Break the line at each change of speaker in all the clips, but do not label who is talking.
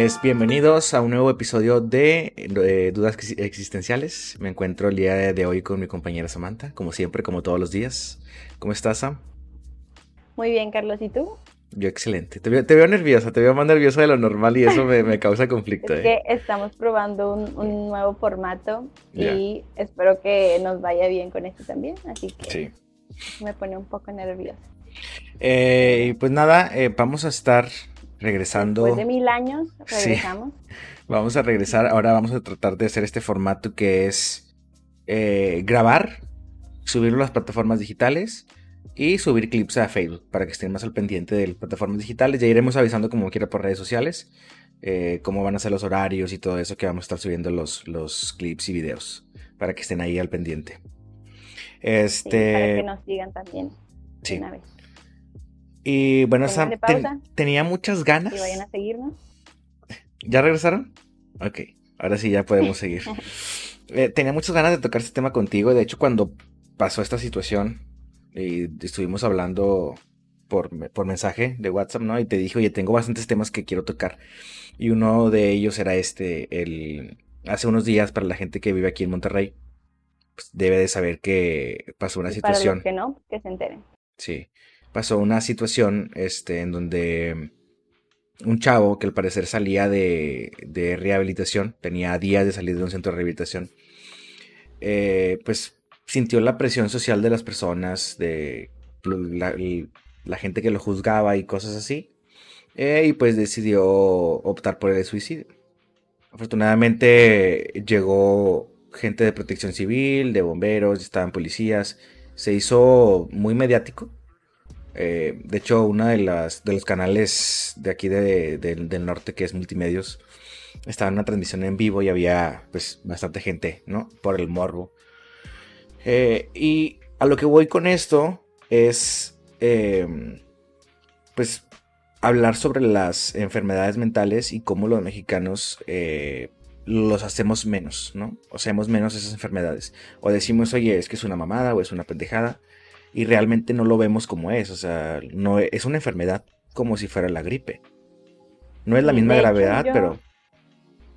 Pues bienvenidos a un nuevo episodio de eh, Dudas Existenciales. Me encuentro el día de hoy con mi compañera Samantha, como siempre, como todos los días. ¿Cómo estás, Sam?
Muy bien, Carlos, ¿y tú?
Yo excelente. Te veo, nerviosa, te veo más nerviosa de lo normal y eso me, causa conflicto.
Es ¿eh? que estamos probando un, nuevo formato y espero que nos vaya bien con esto también, así que me pone un poco nerviosa.
Eh, pues nada, vamos a estar regresando.
Después de mil años, regresamos.
Vamos a regresar. Ahora vamos a tratar de hacer este formato que es eh, grabar, subirlo a las plataformas digitales y subir clips a Facebook para que estén más al pendiente de las plataformas digitales. Ya iremos avisando como quiera por redes sociales. Eh, cómo van a ser los horarios y todo eso que vamos a estar subiendo los, los clips y videos para que estén ahí al pendiente.
Este... para que nos sigan también. Sí. Una vez.
Y bueno, Sam, tenía muchas ganas.
Y vayan a seguirnos.
¿Ya regresaron? Ok, ahora sí ya podemos seguir. Eh, tenía muchas ganas de tocar este tema contigo. De hecho, cuando pasó esta situación y estuvimos hablando por, por mensaje de WhatsApp, ¿no? Y te dije, oye, tengo bastantes temas que quiero tocar. Y uno de ellos era este, el... Hace unos días, para la gente que vive aquí en Monterrey, pues debe de saber que pasó una situación.
Para los que no, que se enteren.
Sí pasó una situación este, en donde un chavo que al parecer salía de, de rehabilitación, tenía días de salir de un centro de rehabilitación, eh, pues sintió la presión social de las personas, de la, gente que lo juzgaba y cosas así, eh, y pues decidió optar por el suicidio. Afortunadamente llegó gente de protección civil, de bomberos, estaban policías, se hizo muy mediático eh, de hecho, uno de, de los canales de aquí del norte, que es Multimedios, estaba en una transmisión en vivo y había pues bastante gente, ¿no? Por el morbo. Eh, y a lo que voy con esto es, em, pues, hablar sobre las enfermedades mentales y cómo los mexicanos eh, los hacemos menos, ¿no? O hacemos menos esas enfermedades. O decimos, oye, es que es una mamada o es una pendejada y realmente no lo vemos como es, o sea, no es una enfermedad como si fuera la gripe. No es la misma gravedad, pero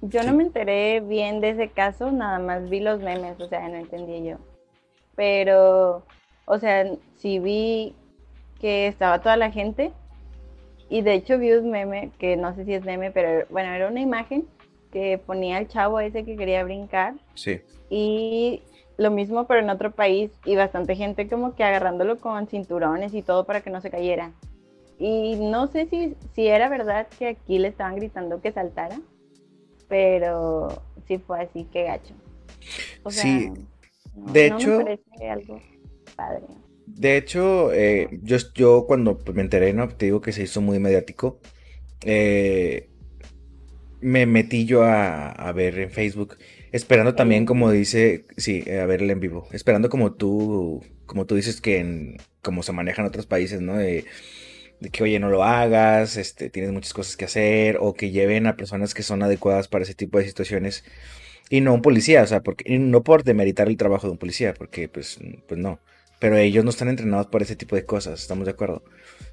yo no me enteré bien de ese caso, nada más vi los memes, o sea, no entendí yo. Pero, o sea, sí vi que estaba toda la gente y de hecho vi un meme, que no sé si es meme, pero bueno, era una imagen que ponía al chavo ese que quería brincar.
Sí.
Y lo mismo pero en otro país y bastante gente como que agarrándolo con cinturones y todo para que no se cayera. Y no sé si, si era verdad que aquí le estaban gritando que saltara, pero sí fue así que gacho.
sí, de hecho... Me parece algo padre. De hecho, eh, yo, yo cuando me enteré, ¿no? Te digo que se hizo muy mediático. Eh, me metí yo a, a ver en Facebook Esperando también, como dice, sí, a verle en vivo. Esperando como tú, como tú dices que en, como se manejan otros países, ¿no? De, que, oye, no lo hagas, este, tienes muchas cosas que hacer, o que lleven a personas que son adecuadas para ese tipo de situaciones. Y no un policía, o sea, porque, no por demeritar el trabajo de un policía, porque pues, pues no. Pero ellos no están entrenados para ese tipo de cosas, estamos de acuerdo.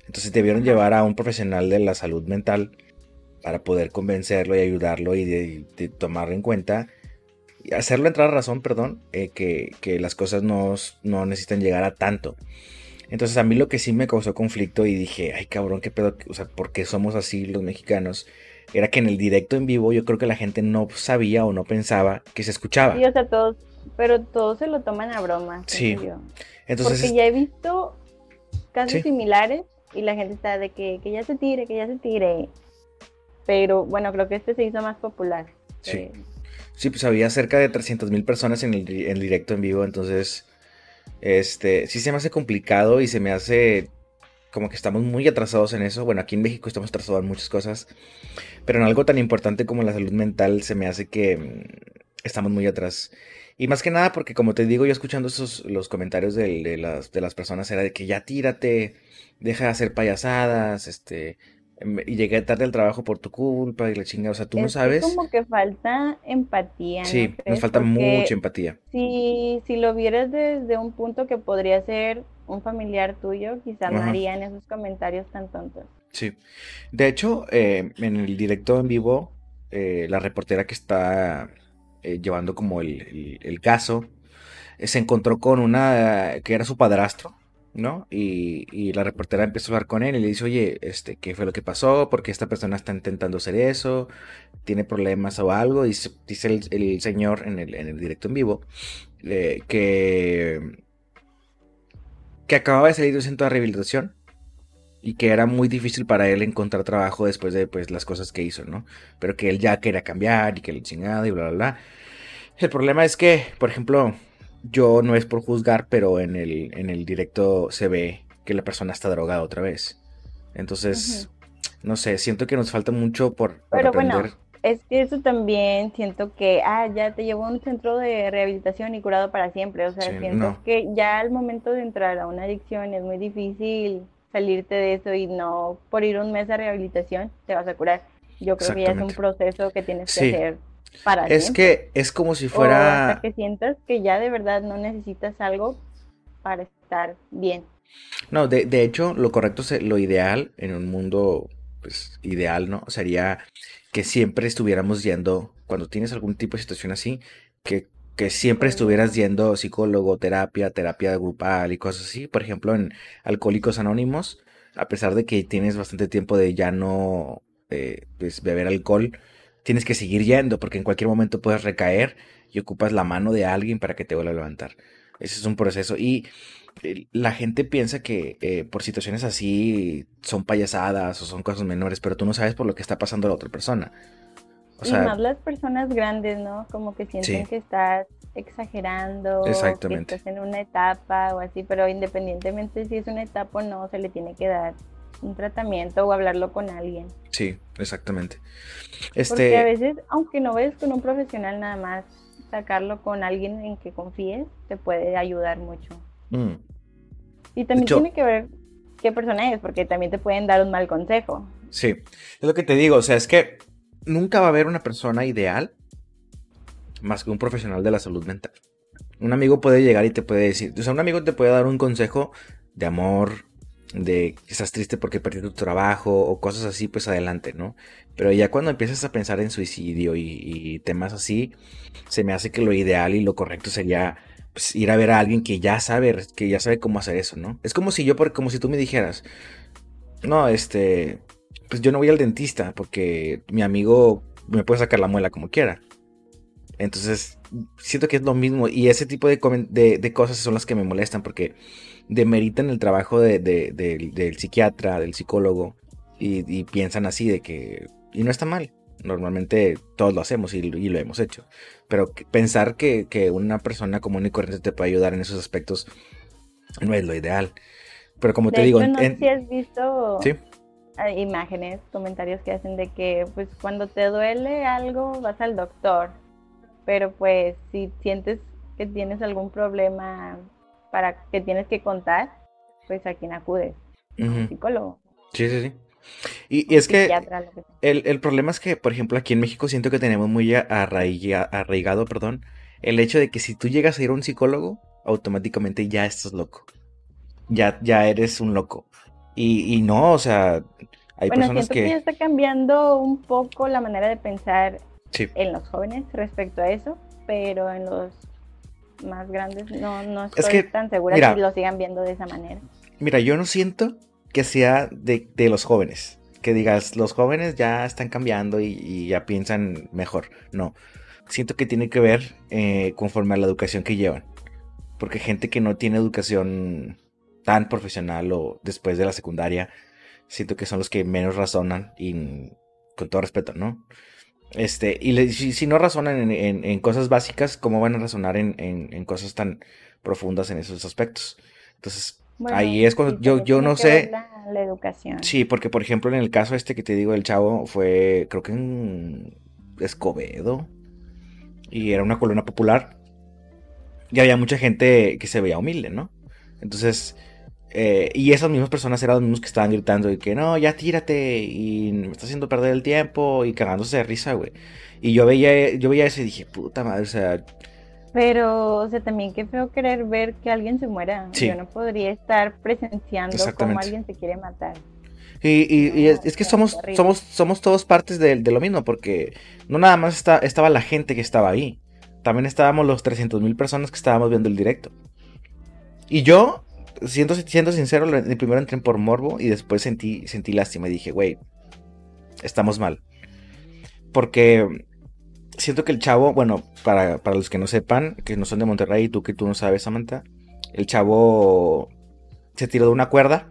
Entonces debieron llevar a un profesional de la salud mental para poder convencerlo y ayudarlo y de, de tomarlo en cuenta hacerlo entrar a razón, perdón, eh, que, las cosas no, necesitan llegar a tanto. Entonces a mí lo que sí me causó conflicto y dije, ay cabrón, qué pedo, o sea, ¿por qué somos así los mexicanos? Era que en el directo en vivo yo creo que la gente no sabía o no pensaba que se escuchaba.
Sí, o sea, todos, pero todos se lo toman a broma.
Sí. Entonces,
Porque ya he visto casos similares y la gente está de que, que ya se tire, que ya se tire. Pero bueno, creo que este se hizo más popular.
Sí. Eh, Sí, pues había cerca de 300 mil personas en el, directo en vivo, entonces, este, sí se me hace complicado y se me hace como que estamos muy atrasados en eso. Bueno, aquí en México estamos atrasados en muchas cosas, pero en algo tan importante como la salud mental se me hace que mm, estamos muy atrás. Y más que nada porque, como te digo, yo escuchando esos, los comentarios de, las, de las personas era de que ya tírate, deja de hacer payasadas, este, y llegué tarde al trabajo por tu culpa y la chingada, o sea, tú no sabes.
como que falta empatía.
Sí, nos falta mucha empatía.
Si, si lo vieras desde un punto que podría ser un familiar tuyo, quizás no harían esos comentarios tan tontos.
Sí. De hecho, eh, en el directo en vivo, eh, la reportera que está eh, llevando como el, caso, se encontró con una que era su padrastro, ¿no? Y, la reportera empezó a hablar con él y le dice, oye, este, ¿qué fue lo que pasó? ¿Por qué esta persona está intentando hacer eso? ¿Tiene problemas o algo? Y dice el, señor en el, en el, directo en vivo que, que acababa de salir de un centro de rehabilitación y que era muy difícil para él encontrar trabajo después de pues, las cosas que hizo, ¿no? Pero que él ya quería cambiar y que le chingada y bla, bla, bla. El problema es que, por ejemplo, yo no es por juzgar, pero en el, en el directo se ve que la persona está drogada otra vez. Entonces, no sé, siento que nos falta mucho por,
pero Bueno. Es que eso también siento que, ah, ya te llevo a un centro de rehabilitación y curado para siempre. O sea, siento que ya al momento de entrar a una adicción es muy difícil salirte de eso y no por ir un mes a rehabilitación te vas a curar. Yo creo que ya es un proceso que tienes que hacer para
Es que es como si fuera...
hasta que sientas que ya de verdad no necesitas algo para estar bien.
No, de, de hecho, lo correcto, lo ideal en un mundo pues, ideal, ¿no? Sería que siempre estuviéramos yendo, cuando tienes algún tipo de situación así, que que siempre estuvieras yendo psicólogo, terapia, terapia grupal y cosas así. Por ejemplo, en Alcohólicos Anónimos, a pesar de que tienes bastante tiempo de ya no eh, pues, beber alcohol, tienes que seguir yendo porque en cualquier momento puedes recaer y ocupas la mano de alguien para que te vuelva a levantar. Ese es un proceso. Y eh, la gente piensa que eh, por situaciones así son payasadas o son cosas menores, pero tú no sabes por lo que está pasando la otra persona
y más las personas grandes, ¿no? Como que sienten que estás exagerando, que estás en una etapa o así, pero independientemente si es una etapa o no, se le tiene que dar un tratamiento o hablarlo con alguien.
Sí, exactamente.
Este... Porque a veces, aunque no ves con un profesional nada más, sacarlo con alguien en que confíes te puede ayudar mucho. Mm. Y también tiene que ver qué persona es, porque también te pueden dar un mal consejo.
Sí, es lo que te digo, o sea, es que nunca va a haber una persona ideal más que un profesional de la salud mental. Un amigo puede llegar y te puede decir, o sea, un amigo te puede dar un consejo de amor, de que estás triste porque perdiste tu trabajo o cosas así, pues adelante, ¿no? Pero ya cuando empiezas a pensar en suicidio y, temas así, se me hace que lo ideal y lo correcto sería pues, ir a ver a alguien que ya sabe, que ya sabe cómo hacer eso, ¿no? Es como si yo, como si tú me dijeras, no, este, pues yo no voy al dentista porque mi amigo me puede sacar la muela como quiera. Entonces, siento que es lo mismo. Y ese tipo de, cosas son las que me molestan porque demeritan el trabajo del psiquiatra, del psicólogo. Y, piensan así de que... Y no está mal. Normalmente todos lo hacemos y, lo hemos hecho. Pero pensar que, una persona común y corriente te puede ayudar en esos aspectos no es lo ideal. Pero como te digo...
no si has visto... ¿Sí? imágenes, comentarios que hacen de que pues cuando te duele algo vas al doctor, pero pues si sientes que tienes algún problema para que tienes que contar, pues a quién acudes, un psicólogo.
Sí, sí, sí. Y, es que el, problema es que, por ejemplo, aquí en México siento que tenemos muy arraigado, perdón, el hecho de que si tú llegas a ir a un psicólogo, automáticamente ya estás loco. Ya, ya eres un loco. Y, no, o sea, hay bueno, personas que...
que... ya está cambiando un poco la manera de pensar en los jóvenes respecto a eso, pero en los más grandes no, no estoy tan segura de que lo sigan viendo de esa manera.
Mira, yo no siento que sea de, los jóvenes. Que digas, los jóvenes ya están cambiando y, ya piensan mejor. No. Siento que tiene que ver eh, conforme a la educación que llevan. Porque gente que no tiene educación tan profesional o después de la secundaria, siento que son los que menos razonan y con todo respeto, ¿no? Este, y si, no razonan en, cosas básicas, ¿cómo van a razonar en, cosas tan profundas en esos aspectos? Entonces, ahí es cuando yo, yo no sé.
La, educación.
Sí, porque por ejemplo, en el caso este que te digo del chavo, fue creo que en Escobedo. Y era una colonia popular. Y había mucha gente que se veía humilde, ¿no? Entonces, eh, y esas mismas personas eran los mismos que estaban gritando y que no, ya tírate y me está haciendo perder el tiempo y cagándose de risa, güey. Y yo veía, yo veía eso y dije, puta madre, o sea...
Pero, o sea, también qué feo querer ver que alguien se muera. Yo no podría estar presenciando cómo alguien se quiere matar.
Y, es, que somos, somos, somos todos partes de, lo mismo, porque no nada más estaba la gente que estaba ahí, también estábamos los 300 mil personas que estábamos viendo el directo. Y yo, siendo, siendo sincero, primero entré por morbo y después sentí, sentí lástima y dije, güey, estamos mal. Porque siento que el chavo, bueno, para, los que no sepan, que no son de Monterrey, tú que tú no sabes, Samantha, el chavo se tiró de una cuerda.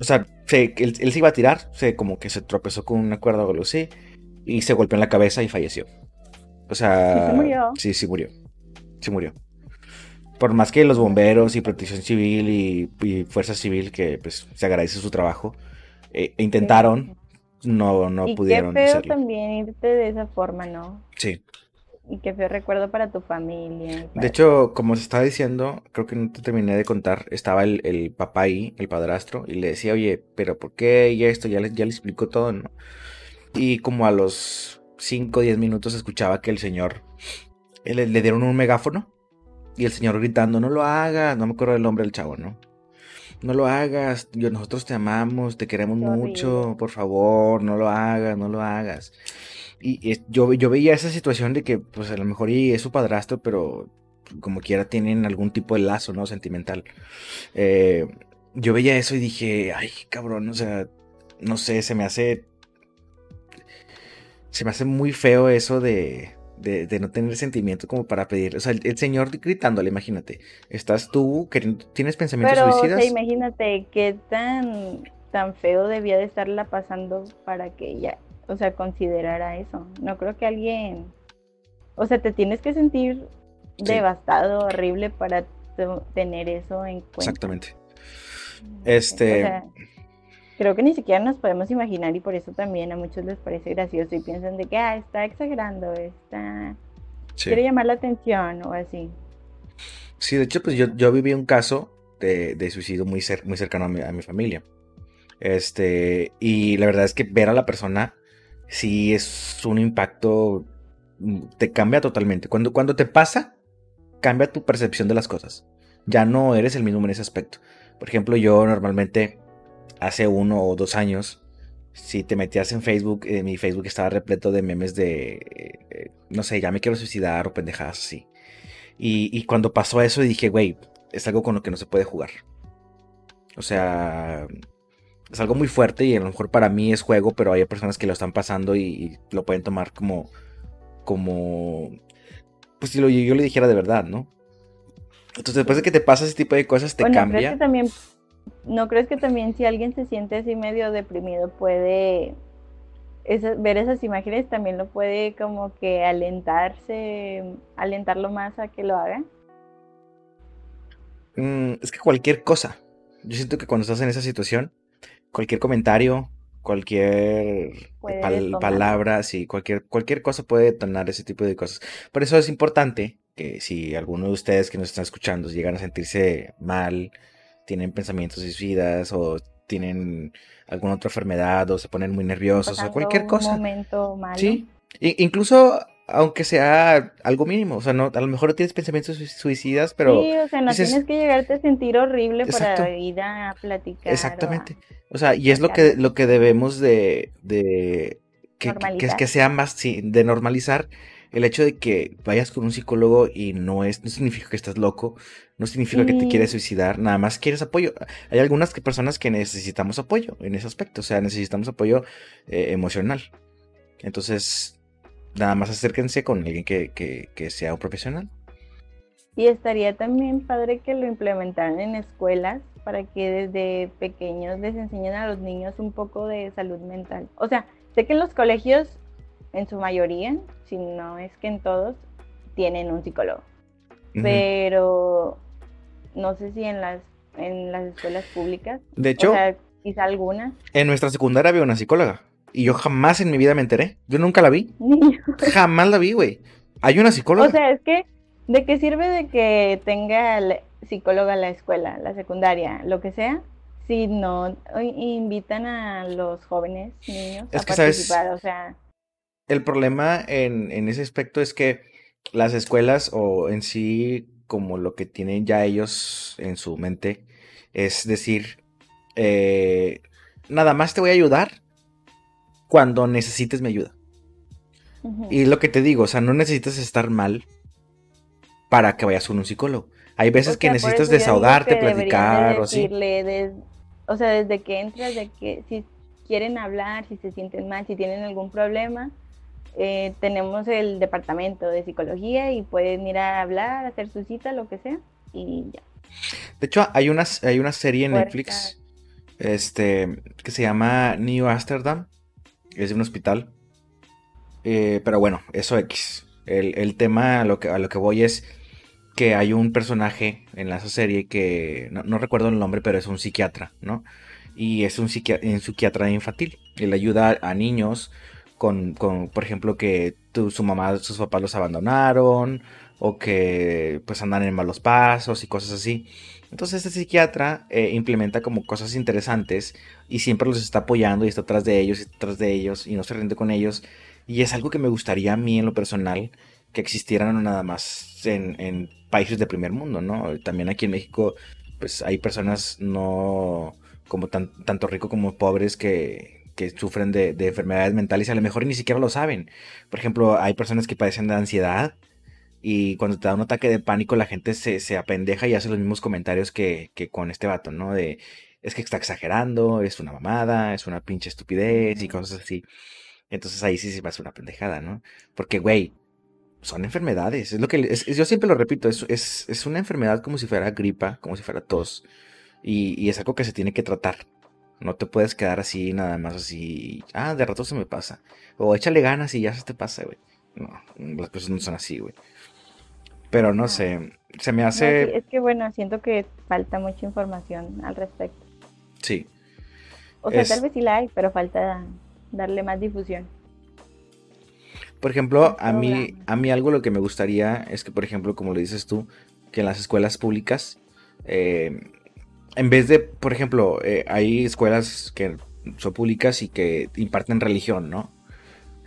O sea, él, se iba a tirar, se, como que se tropezó con una cuerda o algo así, y se golpeó en la cabeza y falleció. O sea,
sí, murió.
Sí, sí murió. Sí murió. Por más que los bomberos y protección civil y, fuerza civil, que pues se agradece su trabajo, eh, intentaron, no, no
y
pudieron.
Qué feo también irte de esa forma, ¿no?
Sí.
Y qué feo recuerdo para tu familia.
De hecho, como se estaba diciendo, creo que no te terminé de contar, estaba el, papá ahí, el padrastro, y le decía, oye, pero ¿por qué? Y esto, ya le, ya le explicó todo, ¿no? Y como a los 5 o 10 minutos escuchaba que el señor le, le, dieron un megáfono y el señor gritando, no lo hagas, no me acuerdo el nombre del chavo, ¿no? No lo hagas, yo, nosotros te amamos, te queremos mucho, por favor, no lo hagas, no lo hagas. Y, yo, yo veía esa situación de que, pues a lo mejor y es su padrastro, pero como quiera tienen algún tipo de lazo, ¿no? Sentimental. Eh, yo veía eso y dije, ay, cabrón, o sea, no sé, se me hace... Se me hace muy feo eso de, de, no tener sentimiento como para pedir. O sea, el, señor gritándole, imagínate. Estás tú, queriendo, tienes pensamientos
Pero,
suicidas.
O sea, imagínate qué tan, tan feo debía de estarla pasando para que ella o sea, considerara eso. No creo que alguien, o sea, te tienes que sentir devastado, horrible para tener eso en cuenta.
Exactamente. Este...
creo que ni siquiera nos podemos imaginar y por eso también a muchos les parece gracioso y piensan de que, ah, está exagerando, está... Quiere llamar la atención o así.
Sí, de hecho, pues yo, yo viví un caso de, de suicidio muy, muy cercano a mi, a mi, familia. Este, y la verdad es que ver a la persona sí es un impacto, mm, te cambia totalmente. Cuando, cuando te pasa, cambia tu percepción de las cosas. Ya no eres el mismo en ese aspecto. Por ejemplo, yo normalmente hace uno o dos años, si te metías en Facebook, eh, mi Facebook estaba repleto de memes de, eh, no sé, ya me quiero suicidar o pendejadas así. Y, y cuando pasó eso dije, güey, es algo con lo que no se puede jugar. O sea, es algo muy fuerte y a lo mejor para mí es juego, pero hay personas que lo están pasando y, lo pueden tomar como, como, pues si lo, yo le dijera de verdad, ¿no? Entonces después de que te pasa ese tipo de cosas te cambia.
también, ¿No crees que también si alguien se siente así medio deprimido puede ver esas imágenes también lo puede como que alentarse, alentarlo más a que lo haga?
Mm, es que cualquier cosa. Yo siento que cuando estás en esa situación, cualquier comentario, cualquier palabra, sí, cualquier, cualquier cosa puede detonar ese tipo de cosas. Por eso es importante que si alguno de ustedes que nos están escuchando llegan a sentirse mal, tienen pensamientos suicidas o tienen alguna otra enfermedad o se ponen muy nerviosos o cualquier cosa.
momento malo.
Sí. incluso aunque sea algo mínimo, o sea, no, a lo mejor no tienes pensamientos suicidas, pero...
Sí, o sea, no tienes que llegarte a sentir horrible para ir a platicar.
Exactamente. O, sea, y es lo que, lo que debemos de... de que, que, sea más, sí, de normalizar el hecho de que vayas con un psicólogo y no es, no significa que estás loco, no significa que te quieres suicidar, nada más quieres apoyo. Hay algunas personas que necesitamos apoyo en ese aspecto, o sea, necesitamos apoyo eh, emocional. Entonces, nada más acérquense con alguien que, sea un profesional.
Y estaría también padre que lo implementaran en escuelas para que desde pequeños les enseñen a los niños un poco de salud mental. O sea, sé que en los colegios, en su mayoría, si no es que en todos, tienen un psicólogo. Pero no sé si en las, en las escuelas públicas.
De hecho,
quizá algunas.
En nuestra secundaria había una psicóloga. Y yo jamás en mi vida me enteré. Yo nunca la vi. jamás la vi, güey. Hay una psicóloga.
O sea, es que, ¿de qué sirve de que tenga psicóloga la escuela, la secundaria, lo que sea? Si no invitan a los jóvenes, niños, a participar, o sea.
El problema en, en ese aspecto es que las escuelas o en sí, como lo que tienen ya ellos en su mente, es decir, eh, nada más te voy a ayudar cuando necesites mi ayuda. Y lo que te digo, o sea, no necesitas estar mal para que vayas con un psicólogo. Hay veces que necesitas desahogarte, platicar o así.
o sea, desde que entras, de que si quieren hablar, si se sienten mal, si tienen algún problema, eh, tenemos el departamento de psicología y pueden ir a hablar, hacer su cita, lo que sea, y ya.
De hecho, hay una, hay una serie en Netflix este, que se llama New Amsterdam, es de un hospital. Eh, pero bueno, eso X. El, tema a lo, que, a lo que voy es que hay un personaje en la serie que no, recuerdo el nombre, pero es un psiquiatra, ¿no? Y es un, psiquiatra, infantil. Él ayuda a niños con, por ejemplo, que su mamá, sus papás los abandonaron o que pues andan en malos pasos y cosas así. Entonces este psiquiatra eh, implementa como cosas interesantes y siempre los está apoyando y está atrás de ellos y atrás de ellos y no se rinde con ellos. Y es algo que me gustaría a mí en lo personal que existieran nada más en, países de primer mundo, ¿no? También aquí en México pues hay personas no como tanto ricos como pobres que, que sufren de, de, enfermedades mentales y a lo mejor ni siquiera lo saben. Por ejemplo, hay personas que padecen de ansiedad y cuando te da un ataque de pánico, la gente se, se apendeja y hace los mismos comentarios que, que, con este vato, ¿no? De es que está exagerando, es una mamada, es una pinche estupidez y cosas así. Entonces ahí sí se va a hacer una pendejada, ¿no? Porque, güey, son enfermedades. Es lo que yo siempre lo repito, es, es, es, una enfermedad como si fuera gripa, como si fuera tos. Y, y, es algo que se tiene que tratar. No te puedes quedar así, nada más así. Ah, de rato se me pasa. O échale ganas y ya se te pasa, güey. No, las cosas no son así, güey. Pero no sé, se me hace...
es que bueno, siento que falta mucha información al respecto.
Sí.
O sea, tal vez sí la hay, pero falta darle más difusión.
Por ejemplo, a mí, a mí algo lo que me gustaría es que, por ejemplo, como lo dices tú, que en las escuelas públicas, eh, en vez de, por ejemplo, eh, hay escuelas que son públicas y que imparten religión, ¿no?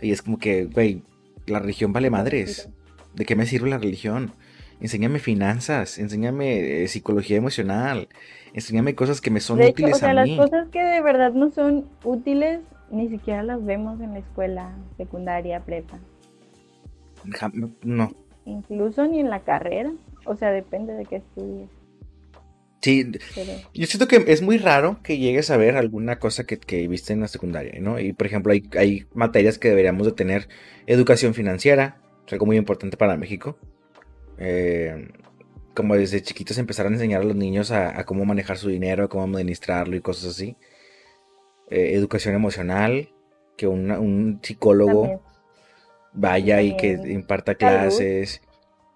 Y es como que, güey, la religión vale madres. ¿De qué me sirve la religión? Enséñame finanzas, enséñame eh, psicología emocional, enséñame cosas que me son útiles o sea,
Las cosas que de verdad no son útiles ni siquiera las vemos en la escuela secundaria, prepa.
No.
Incluso ni en la carrera. O sea, depende de qué estudies.
Sí, yo siento que es muy raro que llegues a ver alguna cosa que, que viste en la secundaria, ¿no? Y por ejemplo, hay, hay materias que deberíamos de tener educación financiera, algo muy importante para México. Eh, como desde chiquitos empezaron a enseñar a los niños a, cómo manejar su dinero, a cómo administrarlo y cosas así. Eh, educación emocional, que un psicólogo vaya y que imparta clases.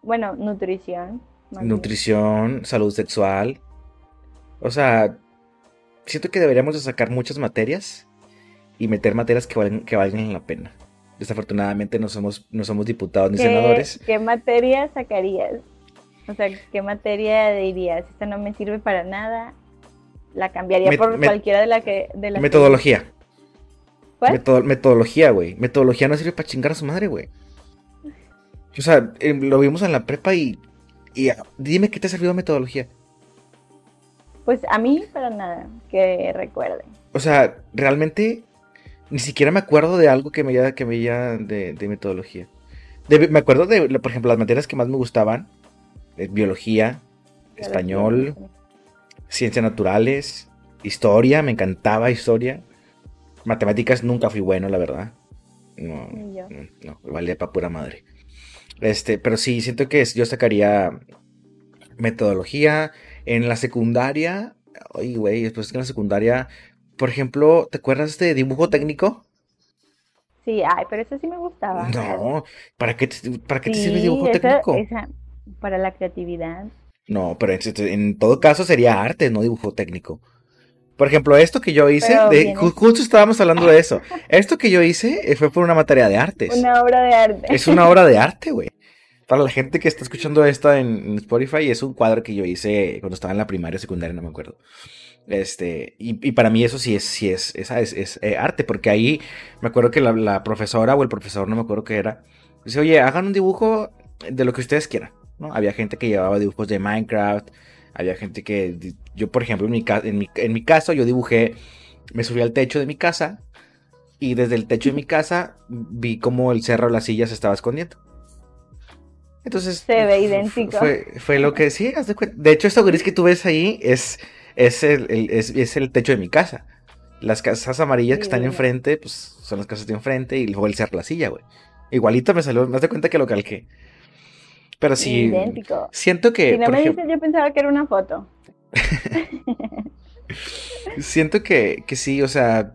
Bueno, nutrición.
Nutrición, salud sexual. O sea, siento que deberíamos de sacar muchas materias y meter materias que, valen, que valgan la pena. Desafortunadamente no somos, no somos diputados ni senadores.
¿Qué materia sacarías? O sea, ¿qué materia dirías? Esta no me sirve para nada. La cambiaría por cualquiera de la que... De
metodología. ¿Cuál? metodología, güey. Metodología no sirve para chingar a su madre, güey. O sea, eh, lo vimos en la prepa y, y dime qué te ha servido metodología.
Pues a mí para nada, que recuerde.
O sea, realmente ni siquiera me acuerdo de algo que me haya, que me de, metodología. me acuerdo de, por ejemplo, las materias que más me gustaban. Biología, español, ciencias naturales, historia, me encantaba historia. Matemáticas nunca fui bueno, la verdad. No, no, valía para pura madre. Este, pero sí, siento que yo sacaría metodología. En la secundaria, ay, güey, después que en la secundaria por ejemplo, ¿te acuerdas de dibujo técnico?
Sí, ay, pero eso sí me gustaba.
No, ¿para qué te, para qué te sirve dibujo técnico?
para la creatividad.
No, pero en, todo caso sería arte, no dibujo técnico. Por ejemplo, esto que yo hice, de, justo estábamos hablando de eso. Esto que yo hice eh, fue por una materia de artes.
Una obra de arte.
Es una obra de arte, güey. Para la gente que está escuchando esta en, Spotify, es un cuadro que yo hice cuando estaba en la primaria secundaria, no me acuerdo. Este, y, para mí eso sí es, sí es, es, eh, arte, porque ahí me acuerdo que la, profesora o el profesor, no me acuerdo qué era, dice, oye, hagan un dibujo de lo que ustedes quieran, ¿no? Había gente que llevaba dibujos de Minecraft, había gente que, yo por ejemplo, en mi, en mi, en mi caso, yo dibujé me subí al techo de mi casa y desde el techo de mi casa vi como el cerro de las sillas se estaba escondiendo. Entonces.
Se ve idéntico.
Fue, lo que sí, de, de hecho, esto gris que tú ves ahí es, es, el, es, el techo de mi casa. Las casas amarillas que están enfrente, pues son las casas de enfrente y luego el cerro de la silla, güey. Igualito me salió, me das cuenta que lo calqué. Pero sí. Idéntico. Siento que.
Si no me dices, yo pensaba que era una foto.
siento que, que sí, o sea.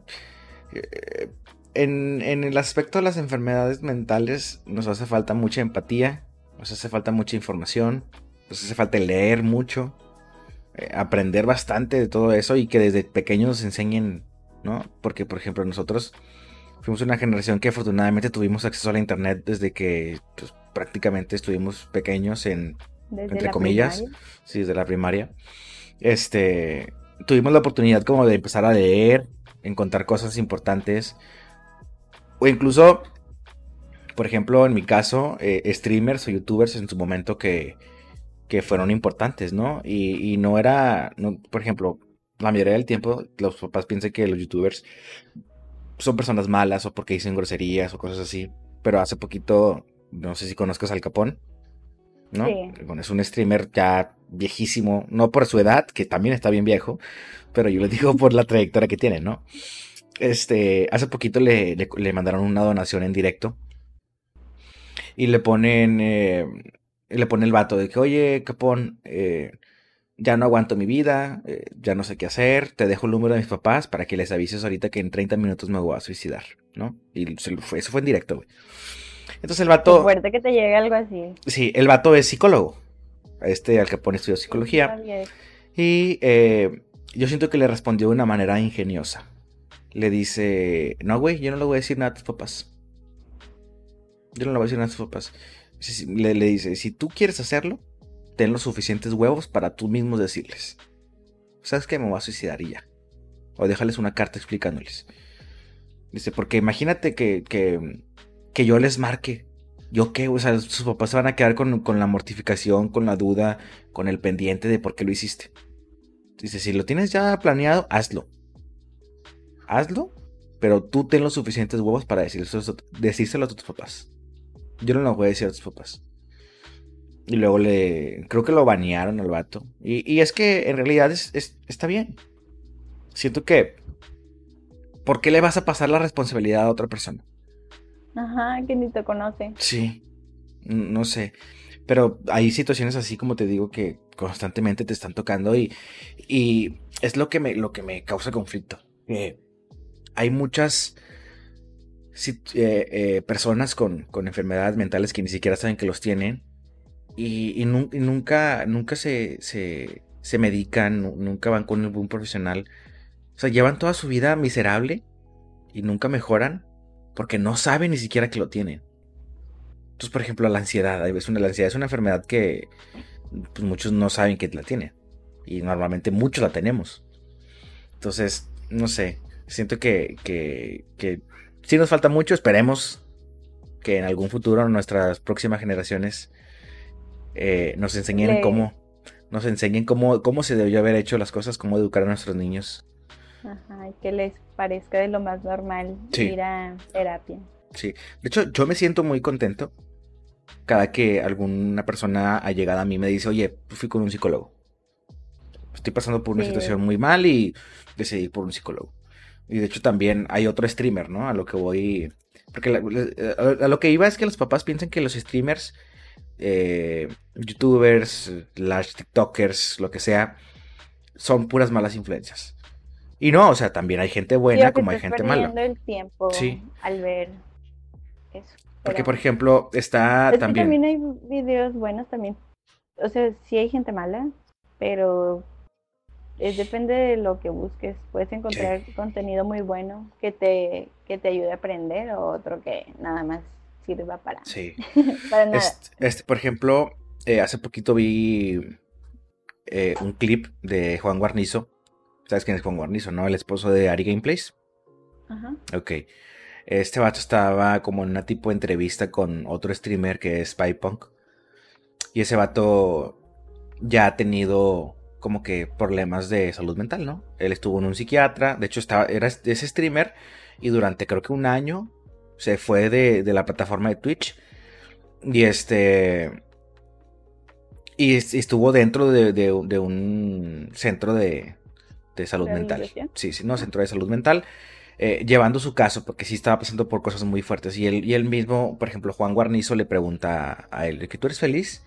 Eh, en, en, el aspecto de las enfermedades mentales nos hace falta mucha empatía, nos hace falta mucha información, nos hace falta leer mucho, eh, aprender bastante de todo eso y que desde pequeños nos enseñen, ¿no? Porque, por ejemplo, nosotros fuimos una generación que afortunadamente tuvimos acceso a la internet desde que pues, prácticamente estuvimos pequeños en, entre comillas, sí, desde la primaria. Este, tuvimos la oportunidad como de empezar a leer, encontrar cosas importantes. O incluso, por ejemplo, en mi caso, eh, streamers o youtubers en su momento que, que fueron importantes, ¿no? Y, no era, no, por ejemplo, la mayoría del tiempo los papás piensan que los youtubers son personas malas o porque dicen groserías o cosas así. Pero hace poquito, no sé si conozcas al Capón. ¿no? es un streamer ya viejísimo, no por su edad, que también está bien viejo, pero yo le digo por la trayectoria que tiene, ¿no? Este, hace poquito le, le, mandaron una donación en directo y le ponen, eh, le pone el vato de que, oye, Capón, eh, ya no aguanto mi vida, eh, ya no sé qué hacer, te dejo el número de mis papás para que les avises ahorita que en 30 minutos me voy a suicidar, ¿no? Y eso fue en directo, güey. Entonces el vato...
Qué fuerte que te llegue algo así.
Sí, el vato es psicólogo. Este al que pone estudió psicología. Y eh, yo siento que le respondió de una manera ingeniosa. Le dice, no, güey, yo no le voy a decir nada a tus papás. Yo no le voy a decir a tus papás. Le, dice, si tú quieres hacerlo, ten los suficientes huevos para tú mismo decirles. ¿Sabes qué? Me voy a suicidar y ya. O déjales una carta explicándoles. Dice, porque imagínate que, que, yo les marque. ¿Yo qué? O sea, sus papás se van a quedar con, con, la mortificación, con la duda, con el pendiente de por qué lo hiciste. Dice, si lo tienes ya planeado, hazlo. Hazlo, pero tú ten los suficientes huevos para decírselo, decírselo a tus papás. Yo no lo voy a decir a tus papás. Y luego le. Creo que lo banearon al vato. Y, es que en realidad es, está bien. Siento que. ¿Por qué le vas a pasar la responsabilidad a otra persona?
Ajá, que ni te conoce.
Sí. No sé. Pero hay situaciones así como te digo que constantemente te están tocando y, y es lo que me, lo que me causa conflicto. hay muchas eh, eh, personas con, con enfermedades mentales que ni siquiera saben que los tienen y, nunca, nunca se, se, medican, nunca van con ningún profesional. O sea, llevan toda su vida miserable y nunca mejoran porque no saben ni siquiera que lo tienen. Entonces, por ejemplo, la ansiedad. Es una, ansiedad es una enfermedad que pues, muchos no saben que la tienen. Y normalmente muchos la tenemos. Entonces, no sé. Siento que, que sí nos falta mucho. Esperemos que en algún futuro nuestras próximas generaciones eh, nos enseñen cómo, nos enseñen cómo, cómo se debió haber hecho las cosas, cómo educar a nuestros niños.
Ajá, y que les parezca de lo más normal ir a terapia.
Sí, de hecho yo me siento muy contento cada que alguna persona allegada a mí me dice, oye, fui con un psicólogo. Estoy pasando por una situación muy mal y decidí ir por un psicólogo. Y de hecho también hay otro streamer, ¿no? A lo que voy... Porque a lo que iba es que los papás piensan que los streamers eh, youtubers, las TikTokers, lo que sea, son puras malas influencias. Y no, o sea, también hay gente buena como hay gente mala.
el tiempo sí. al ver eso.
Porque, por ejemplo, está también...
también hay videos buenos también. O sea, sí hay gente mala, pero es, depende de lo que busques. Puedes encontrar contenido muy bueno que te, que te ayude a aprender o otro que nada más sirva para,
sí.
para nada.
Este, por ejemplo, eh, hace poquito vi eh, un clip de Juan Guarnizo. ¿Sabes quién es Juan Guarnizo, no? El esposo de Ari Gameplays. Ajá. Ok. Este vato estaba como en una tipo de entrevista con otro streamer que es Spypunk. Y ese vato ya ha tenido como que problemas de salud mental, ¿no? Él estuvo en un psiquiatra, de hecho estaba, era ese streamer y durante creo que un año se fue de, la plataforma de Twitch y este... Y estuvo dentro de, un centro de, salud mental. Sí, sí, no, centro de salud mental. Eh, llevando su caso, porque sí estaba pasando por cosas muy fuertes. Y él, y él mismo, por ejemplo, Juan Guarnizo le pregunta a él, ¿que tú eres feliz?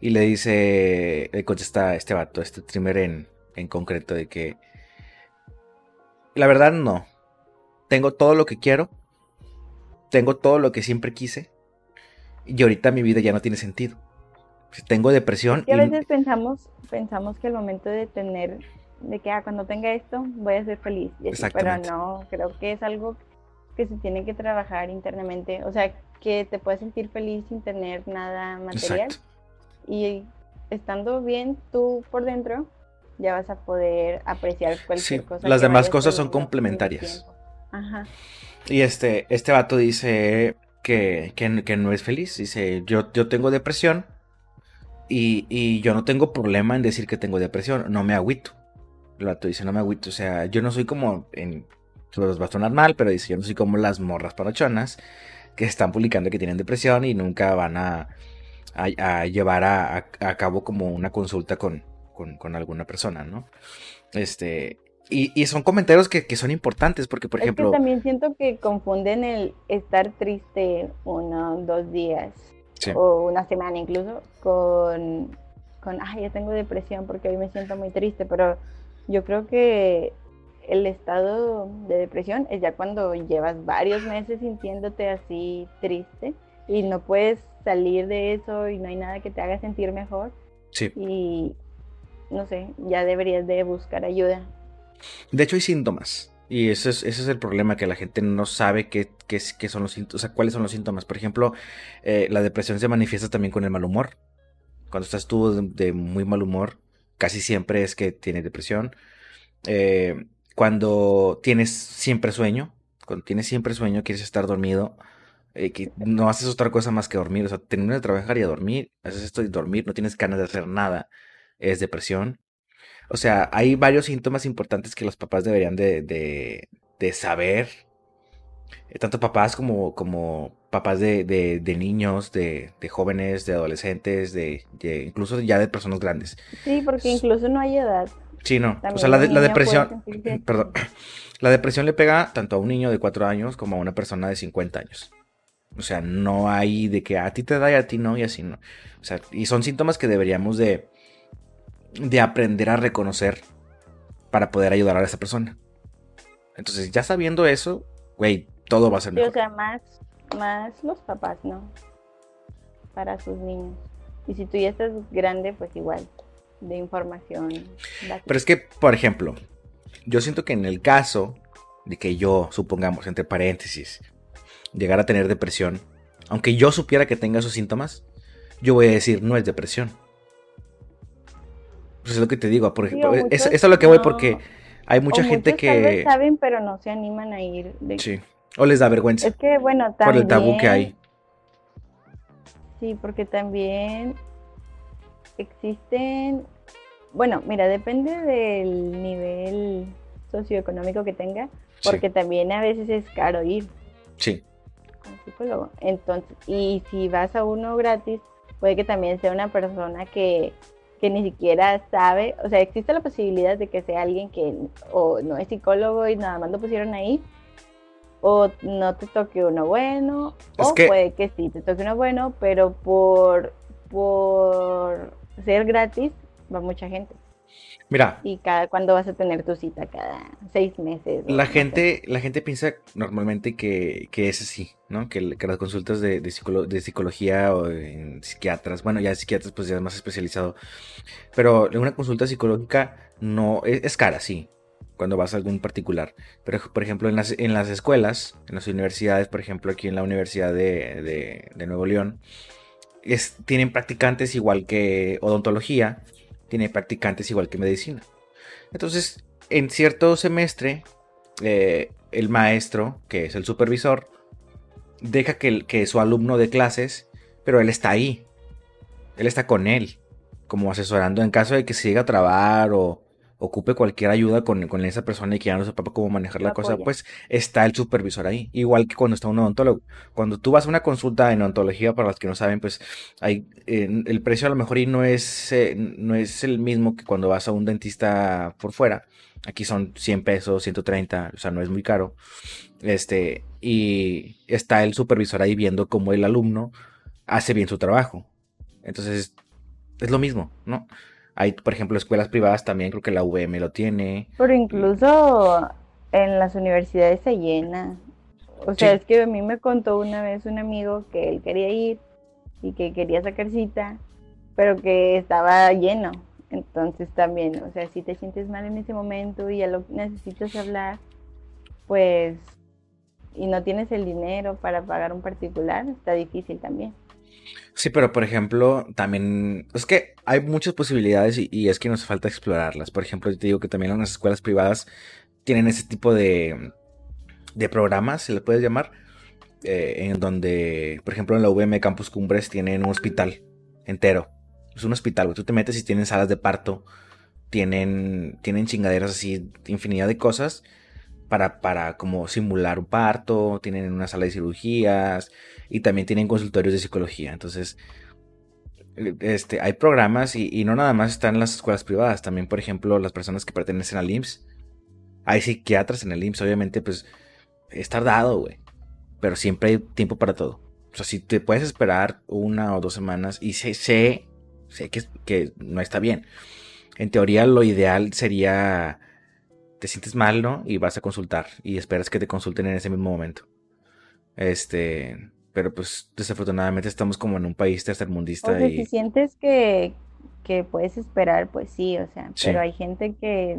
Y le dice, le contesta este vato, este streamer en, en concreto, de que la verdad no. Tengo todo lo que quiero. Tengo todo lo que siempre quise. Y ahorita mi vida ya no tiene sentido. Tengo depresión.
Y a veces pensamos, pensamos que el momento de tener, de que ah, cuando tenga esto voy a ser feliz. Pero no, creo que es algo que se tiene que trabajar internamente. O sea, que te puedes sentir feliz sin tener nada material y estando bien tú por dentro, ya vas a poder apreciar cualquier cosa.
Las demás cosas son complementarias. Ajá. Y este, este vato dice que, que, no es feliz. Dice, yo, yo tengo depresión y, y, yo no tengo problema en decir que tengo depresión. No me agüito. El vato dice, no me agüito. O sea, yo no soy como, en, los va a sonar mal, pero dice, yo no soy como las morras parochonas que están publicando que tienen depresión y nunca van a a, llevar a, cabo como una consulta con, con, alguna persona, ¿no? Este, y, son comentarios que, son importantes porque, por ejemplo...
también siento que confunden el estar triste uno, dos días o una semana incluso con, con, ay, ya tengo depresión porque hoy me siento muy triste, pero yo creo que el estado de depresión es ya cuando llevas varios meses sintiéndote así triste y no puedes salir de eso y no hay nada que te haga sentir mejor. Sí. Y no sé, ya deberías de buscar ayuda.
De hecho hay síntomas. Y ese es, ese es el problema, que la gente no sabe qué, qué, qué son los síntomas, o sea, cuáles son los síntomas. Por ejemplo, eh, la depresión se manifiesta también con el mal humor. Cuando estás tú de, muy mal humor, casi siempre es que tienes depresión. Eh, cuando tienes siempre sueño, cuando tienes siempre sueño, quieres estar dormido, eh, que no haces otra cosa más que dormir, o sea, terminas de trabajar y a dormir, haces esto y dormir, no tienes ganas de hacer nada, es depresión. O sea, hay varios síntomas importantes que los papás deberían de, de, de saber, eh, tanto papás como, como papás de, de niños, de, jóvenes, de adolescentes, de, incluso ya de personas grandes.
Sí, porque incluso no hay edad.
Sí, no. o sea, la, la depresión, perdón, la depresión le pega tanto a un niño de 4 años como a una persona de 50 años. O sea, no hay de que a ti te da y a ti no y así no. O sea, y son síntomas que deberíamos de, de aprender a reconocer para poder ayudar a esa persona. Entonces, ya sabiendo eso, güey, todo va a ser mejor.
o sea, más, más los papás, ¿no? Para sus niños. Y si tú ya estás grande, pues igual, de información.
Pero es que, por ejemplo, yo siento que en el caso de que yo, supongamos, entre paréntesis, llegar a tener depresión, aunque yo supiera que tenga esos síntomas, yo voy a decir, no es depresión. Pues es lo que te digo, por ejemplo, eso es, lo que voy porque hay mucha gente que... Tal
vez saben, pero no se animan a ir.
Sí, o les da vergüenza.
Es que, bueno, también...
Por el tabú que hay.
Sí, porque también existen... Bueno, mira, depende del nivel socioeconómico que tenga, porque también a veces es caro ir.
Sí
psicólogo. Entonces, y si vas a uno gratis, puede que también sea una persona que, que ni siquiera sabe, o sea, existe la posibilidad de que sea alguien que o no es psicólogo y nada más lo pusieron ahí, o no te toque uno bueno, o puede que sí te toque uno bueno, pero por, por ser gratis va mucha gente.
Mira.
Y cada cuándo vas a tener tu cita, cada seis meses.
La gente, la gente piensa normalmente que, que es así, ¿no? Que, las consultas de, de, psicología o en psiquiatras, bueno, ya psiquiatras pues ya es más especializado. Pero una consulta psicológica no es, cara, sí, cuando vas a algún particular. Pero, por ejemplo, en las, en las escuelas, en las universidades, por ejemplo, aquí en la Universidad de, de Nuevo León, es, tienen practicantes igual que odontología tiene practicantes igual que medicina. Entonces, en cierto semestre, eh, el maestro, que es el supervisor, deja que, que su alumno de clases, pero él está ahí. Él está con él. como asesorando en caso de que se llegue a trabar o ocupe cualquier ayuda con, esa persona y que ya no sepa cómo manejar la cosa, pues está el supervisor ahí. Igual que cuando está un odontólogo. Cuando tú vas a una consulta en odontología, para los que no saben, pues hay, el precio a lo mejor y no es, eh, no es el mismo que cuando vas a un dentista por fuera. Aquí son 100 pesos, 130, o sea, no es muy caro. Este, y está el supervisor ahí viendo cómo el alumno hace bien su trabajo. Entonces, es lo mismo, ¿no? Hay, por ejemplo, escuelas privadas también, creo que la UVM lo tiene.
Pero incluso en las universidades se llena. O sea, es que a mí me contó una vez un amigo que él quería ir y que quería sacar cita, pero que estaba lleno. Entonces también, o sea, si te sientes mal en ese momento y ya lo necesitas hablar, pues, y no tienes el dinero para pagar un particular, está difícil también.
Sí, pero por ejemplo, también es que hay muchas posibilidades y, es que nos falta explorarlas. Por ejemplo, yo te digo que también las escuelas privadas tienen ese tipo de, de programas, se le puede llamar, eh, en donde, por ejemplo, en la VM Campus Cumbres tienen un hospital entero es un hospital, Tú te metes y tienen salas de parto, tienen, tienen chingaderas así, infinidad de cosas para, para como simular un parto, tienen una sala de cirugías y también tienen consultorios de psicología. Entonces, este, hay programas y, no nada más están en las escuelas privadas, también, por ejemplo, las personas que pertenecen al IMSS. Hay psiquiatras en el IMSS, obviamente, pues es tardado, güey. Pero siempre hay tiempo para todo. O sea, si te puedes esperar una o dos semanas y sé, sé sé que, que no está bien. En teoría lo ideal sería, te sientes mal, ¿no? Y vas a consultar y esperas que te consulten en ese mismo momento. Este, pero pues desafortunadamente estamos como en un país tercermundista.
O y... si sientes que, que puedes esperar, pues sí, o sea, pero hay gente que,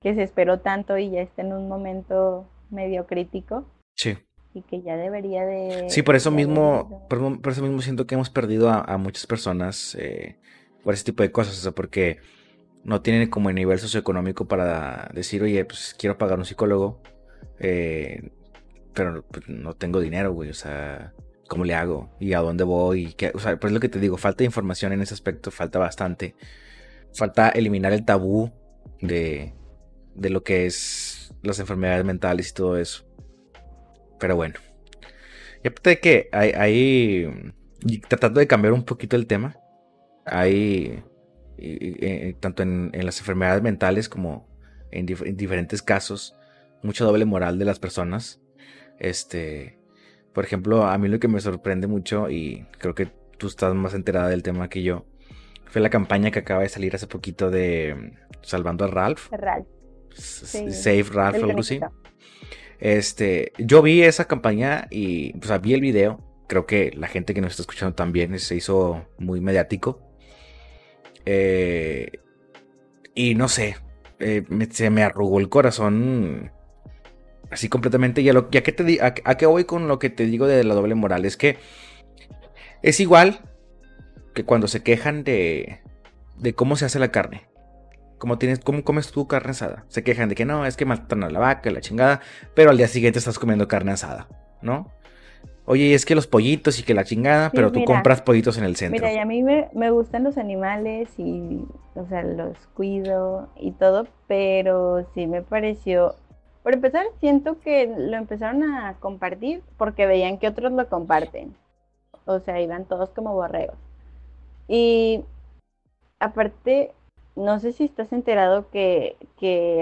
que se esperó tanto y ya está en un momento medio crítico.
Sí
y que ya debería de...
Sí, por eso mismo, por, eso mismo siento que hemos perdido a, muchas personas eh, por ese tipo de cosas, o sea, porque no tienen como el nivel socioeconómico para decir, oye, pues quiero pagar un psicólogo, eh, pero pues, no tengo dinero, güey, o sea, ¿cómo le hago? ¿Y a dónde voy? ¿Qué? O sea, pues es lo que te digo, falta información en ese aspecto, falta bastante. Falta eliminar el tabú de, de lo que es las enfermedades mentales y todo eso. Pero bueno. Y aparte de que hay, tratando de cambiar un poquito el tema, hay, tanto en, las enfermedades mentales como en, diferentes casos, mucho doble moral de las personas. Este, por ejemplo, a mí lo que me sorprende mucho, y creo que tú estás más enterada del tema que yo, fue la campaña que acaba de salir hace poquito de Salvando a Ralph.
Ralph.
Save Ralph, algo así. Este, yo vi esa campaña y, pues, vi el video. Creo que la gente que nos está escuchando también se hizo muy mediático. Eh, y no sé, eh, se me arrugó el corazón así completamente. Y a, lo, que te, a, a qué voy con lo que te digo de la doble moral, es que es igual que cuando se quejan de, de cómo se hace la carne. ¿Cómo, tienes, ¿Cómo comes tu carne asada? Se quejan de que no, es que matan a la vaca, la chingada, pero al día siguiente estás comiendo carne asada, ¿no? Oye, es que los pollitos y que la chingada, pero tú compras pollitos en el centro.
Mira, y a mí me, me, gustan los animales y, o sea, los cuido y todo, pero sí me pareció, por empezar, siento que lo empezaron a compartir porque veían que otros lo comparten. O sea, iban todos como borregos. Y aparte, no sé si estás enterado que,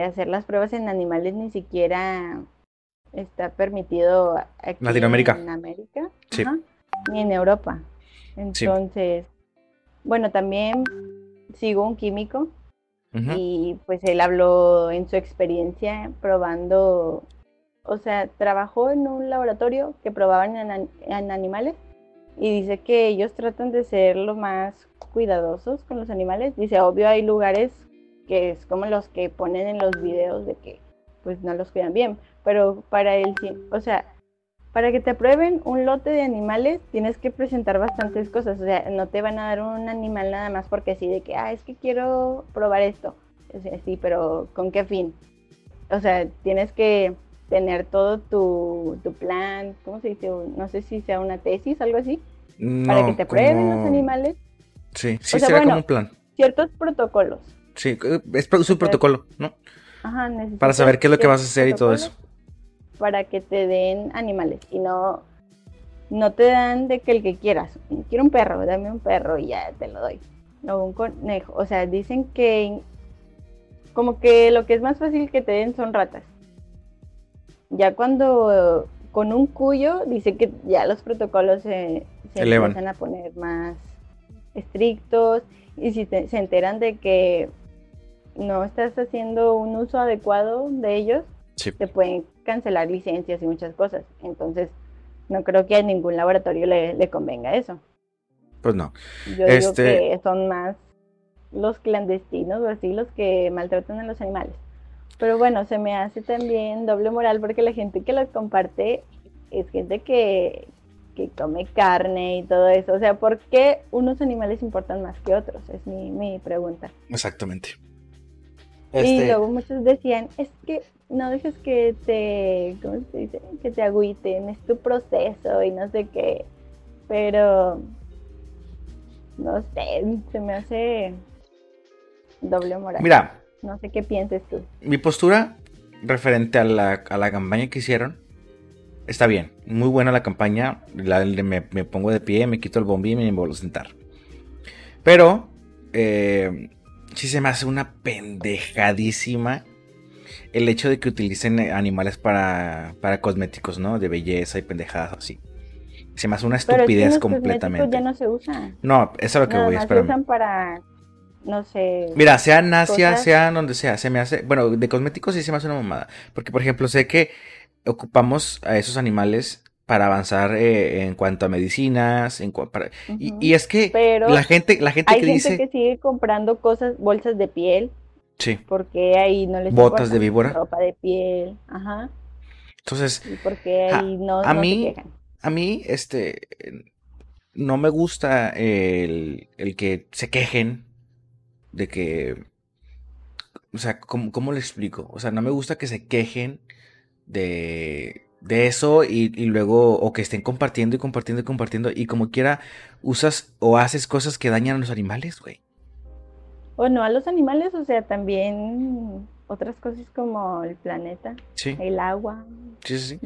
hacer las pruebas en animales ni siquiera está permitido aquí
Latinoamérica.
en América, ni en Europa. Entonces, bueno, también sigo un químico y pues él habló en su experiencia probando, o sea, trabajó en un laboratorio que probaban en animales y dice que ellos tratan de ser lo más cuidadosos con los animales. Dice, obvio hay lugares que es como los que ponen en los videos de que pues no los cuidan bien, pero para el, o sea, para que te aprueben un lote de animales tienes que presentar bastantes cosas, o sea, no te van a dar un animal nada más porque sí, de que, ah, es que quiero probar esto. O sea, sí, pero ¿con qué fin? O sea, tienes que tener todo tu, tu plan, ¿cómo se dice? No sé si sea una tesis, algo así, para que te prueben los animales.
Sí, sí, será como un plan.
ciertos protocolos.
Sí, es su protocolo, ¿no? Ajá, Para saber qué es lo que vas a hacer y todo eso.
Para que te den animales y no, no te dan de que el que quieras. Quiero un perro, dame un perro y ya te lo doy. O un conejo. O sea, dicen que como que lo que es más fácil que te den son ratas. Ya cuando con un cuyo dice que ya los protocolos se, se empiezan a poner más estrictos y si se enteran de que no estás haciendo un uso adecuado de ellos, te pueden cancelar licencias y muchas cosas. Entonces, no creo que a ningún laboratorio le, convenga eso.
Pues no.
Yo digo este que son más los clandestinos o así los que maltratan a los animales. Pero bueno, se me hace también doble moral porque la gente que los comparte es gente que, que come carne y todo eso. O sea, ¿por qué unos animales importan más que otros? Es mi, mi pregunta.
Exactamente.
Y este luego muchos decían, es que no dejes que te, ¿cómo se dice? Que te agüiten, es tu proceso y no sé qué. Pero, no sé, se me hace doble moral.
Mira.
No sé qué pienses tú.
Mi postura referente a la, a la campaña que hicieron está bien. Muy buena la campaña. me, pongo de pie, me quito el bombín y me vuelvo a sentar. Pero, eh, sí se me hace una pendejadísima el hecho de que utilicen animales para, para cosméticos, ¿no? De belleza y pendejadas así. Se me hace una estupidez Pero completamente.
ya no se usan.
No, eso es lo que voy,
a Se usan para no sé.
Mira, sea en Asia, sea donde sea, se me hace, bueno, de cosméticos sí se me hace una mamada, porque por ejemplo, sé que ocupamos a esos animales para avanzar eh, en cuanto a medicinas, en y, es que la gente, la gente
hay
que
gente que sigue comprando cosas, bolsas de piel.
Sí.
Porque ahí no les
botas de víbora,
ropa de piel, ajá.
Entonces,
¿Y porque ahí no, a
mí, a mí, este, no me gusta el, el que se quejen de que, o sea, ¿cómo, ¿cómo le explico? O sea, no me gusta que se quejen de de eso y, luego o que estén compartiendo y compartiendo y compartiendo y como quiera usas o haces cosas que dañan a los animales, güey.
O no a los animales, o sea, también otras cosas como el planeta, el agua.
Sí, sí,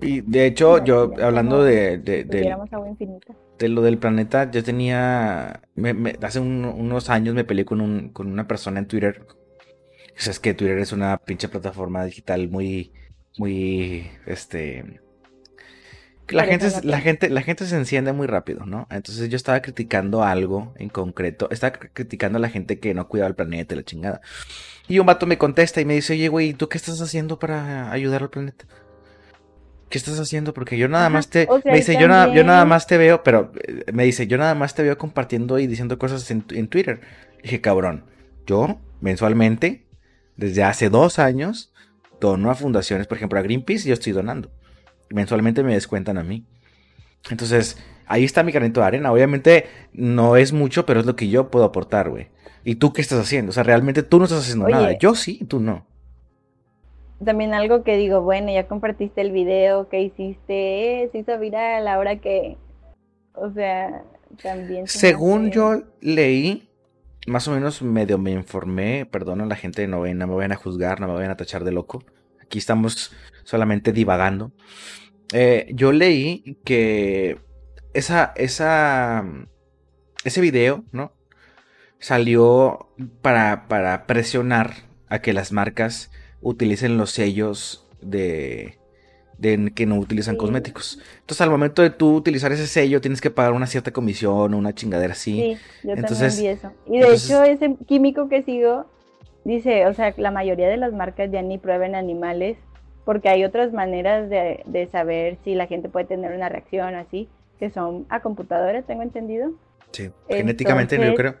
y de hecho, yo hablando de, de,
agua infinita.
de lo del planeta, yo tenía, hace unos años me peleé con, un, con una persona en Twitter. O sea, es que Twitter es una pinche plataforma digital muy muy, este, la gente, la gente, la gente se enciende muy rápido, ¿no? Entonces yo estaba criticando algo en concreto, estaba criticando a la gente que no cuidaba el planeta y la chingada. Y un vato me contesta y me dice, oye, güey, ¿tú qué estás haciendo para ayudar al planeta? ¿Qué estás haciendo? Porque yo nada más te... me dice, yo nada, yo nada más te veo, pero eh, me dice, yo nada más te veo compartiendo y diciendo cosas en, en Twitter. dije, cabrón, yo mensualmente, desde hace dos años, dono a fundaciones, por ejemplo, a Greenpeace, yo estoy donando. Mensualmente me descuentan a mí. Entonces, ahí está mi granito de arena. Obviamente no es mucho, pero es lo que yo puedo aportar, güey. ¿Y tú qué estás haciendo? O sea, realmente tú no estás haciendo nada. Yo sí, tú no.
También algo que digo, bueno, ya compartiste el video que hiciste, eh, se hizo viral, ahora que, o sea, también...
Según yo leí, más o menos medio me informé, perdón a la gente, no, no me vayan a juzgar, no me vayan a tachar de loco. Aquí estamos solamente divagando. Eh, yo leí que esa, esa, ese video, ¿no? Salió para, para presionar a que las marcas utilicen los sellos de, de que no utilizan cosméticos. Entonces, al momento de tú utilizar ese sello, tienes que pagar una cierta comisión o una chingadera así.
Sí, yo Entonces, también vi eso. Y de hecho, ese químico que sigo dice, o sea, la mayoría de las marcas ya ni prueben animales porque hay otras maneras de, de saber si la gente puede tener una reacción así, que son a computadora, tengo entendido.
Sí, genéticamente yo creo.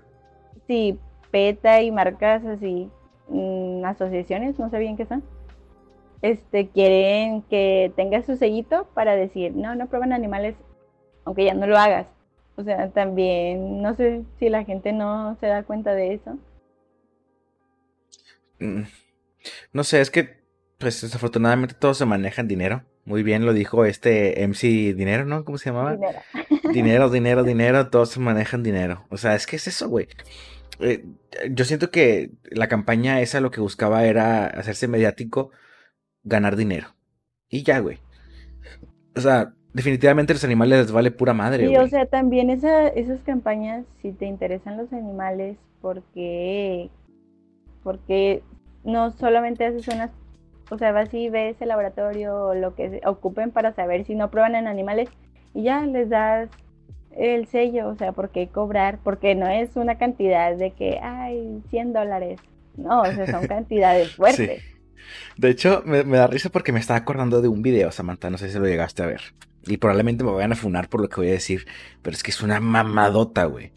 Sí, PETA y marcas así, mm, asociaciones, no sé bien qué son este, quieren que tengas su sellito para decir, no, no prueban animales, aunque ya no lo hagas. O sea, también, no sé si la gente no se da cuenta de eso.
Mm, no sé, es que, pues desafortunadamente todos se manejan dinero. Muy bien lo dijo este MC Dinero, ¿no? ¿Cómo se llamaba? Dinero. dinero, dinero, dinero, todos se manejan dinero. O sea, es que es eso, güey. eh, yo siento que la campaña esa lo que buscaba era hacerse mediático, ganar dinero. Y ya, güey. O sea, definitivamente los animales les vale pura madre.
Sí, o sea, también esa, esas campañas, si te interesan los animales, porque, porque no solamente haces unas, o sea, vas y ves el laboratorio o lo que ocupen para saber si no prueban en animales y ya les das el sello, o sea, ¿por qué cobrar? Porque no es una cantidad de que, hay 100 dólares. No, o sea, son cantidades fuertes.
De hecho, me, da risa porque me estaba acordando de un video, Samantha, no sé si lo llegaste a ver. Y probablemente me vayan a funar por lo que voy a decir, pero es que es una mamadota, güey.